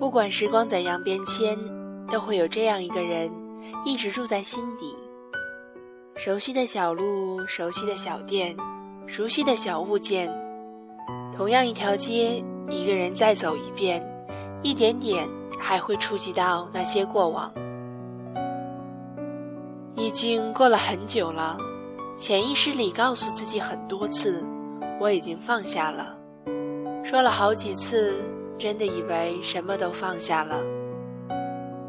不管时光怎样变迁，都会有这样一个人，一直住在心底。熟悉的小路，熟悉的小店，熟悉的小物件，同样一条街，一个人再走一遍，一点点还会触及到那些过往。已经过了很久了，潜意识里告诉自己很多次，我已经放下了。说了好几次，真的以为什么都放下了。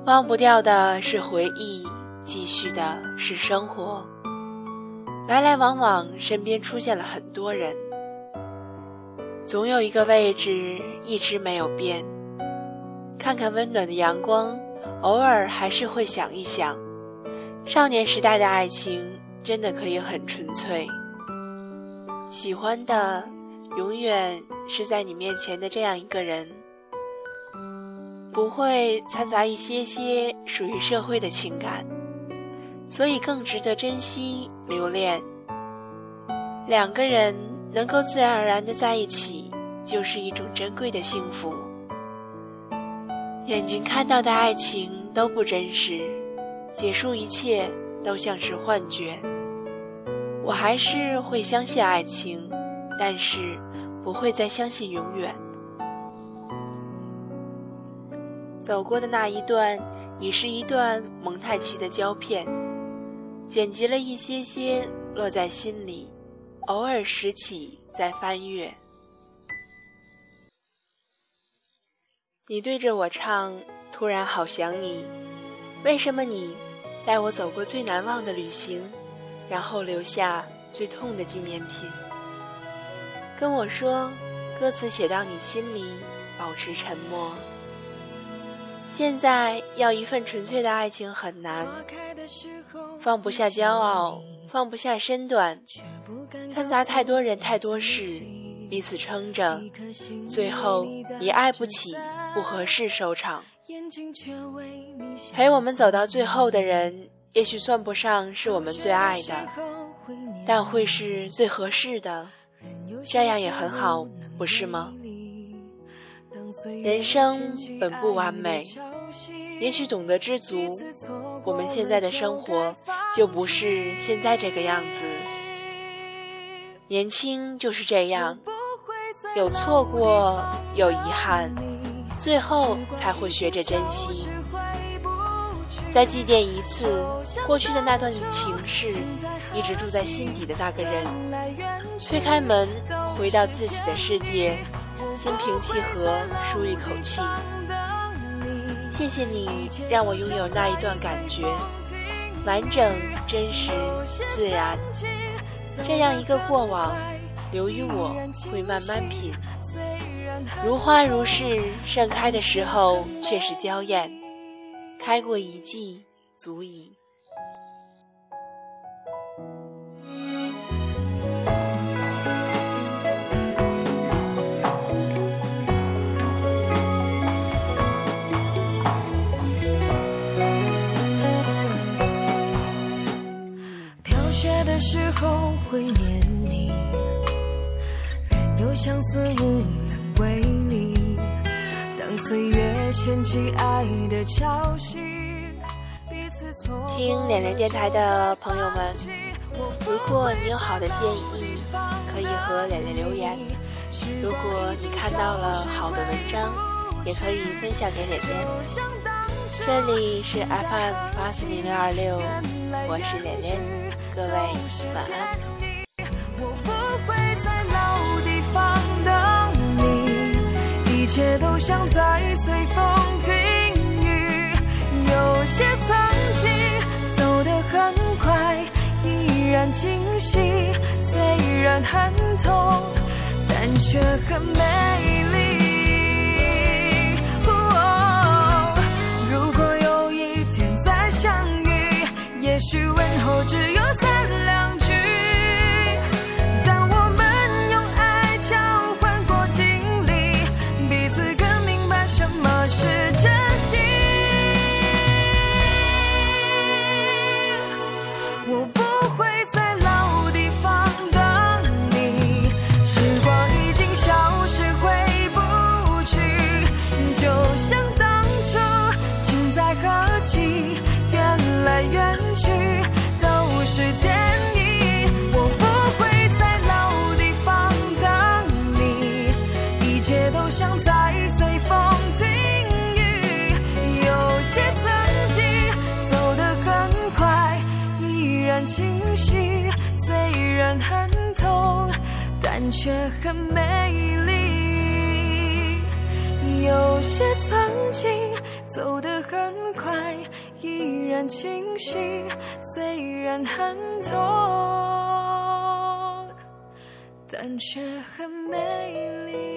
忘不掉的是回忆，继续的是生活。来来往往，身边出现了很多人，总有一个位置一直没有变。看看温暖的阳光，偶尔还是会想一想，少年时代的爱情真的可以很纯粹。喜欢的，永远是在你面前的这样一个人，不会掺杂一些些属于社会的情感。所以更值得珍惜留恋。两个人能够自然而然的在一起，就是一种珍贵的幸福。眼睛看到的爱情都不真实，结束一切都像是幻觉。我还是会相信爱情，但是不会再相信永远。走过的那一段，已是一段蒙太奇的胶片。剪辑了一些些，落在心里，偶尔拾起再翻阅。你对着我唱，突然好想你。为什么你带我走过最难忘的旅行，然后留下最痛的纪念品？跟我说，歌词写到你心里，保持沉默。现在要一份纯粹的爱情很难，放不下骄傲，放不下身段，掺杂太多人太多事，彼此撑着，最后以爱不起、不合适收场。陪我们走到最后的人，也许算不上是我们最爱的，但会是最合适的，这样也很好，不是吗？人生本不完美，也许懂得知足，我们现在的生活就不是现在这个样子。年轻就是这样，有错过，有遗憾，最后才会学着珍惜。再祭奠一次过去的那段情事，一直住在心底的那个人，推开门，回到自己的世界。心平气和，舒一口气。谢谢你让我拥有那一段感觉，完整、真实、自然。这样一个过往，留于我会慢慢品。如花如是，盛开的时候却是娇艳。开过一季，足矣。后会念你，人有相思无能为力。当岁月掀起爱的潮汐，彼此错听脸脸电台的朋友们，如果你有好的建议，可以和脸脸留言；如果你看到了好的文章，也可以分享给脸脸。这里是 FM 八四零六二六，我是脸脸。各位晚安。我不会在老地方等你，一切都像在随风停雨。有些曾经走得很快，依然清晰，虽然很痛，但却很美许问候只有。三两句。却很美丽。有些曾经走得很快，依然清晰，虽然很痛，但却很美丽。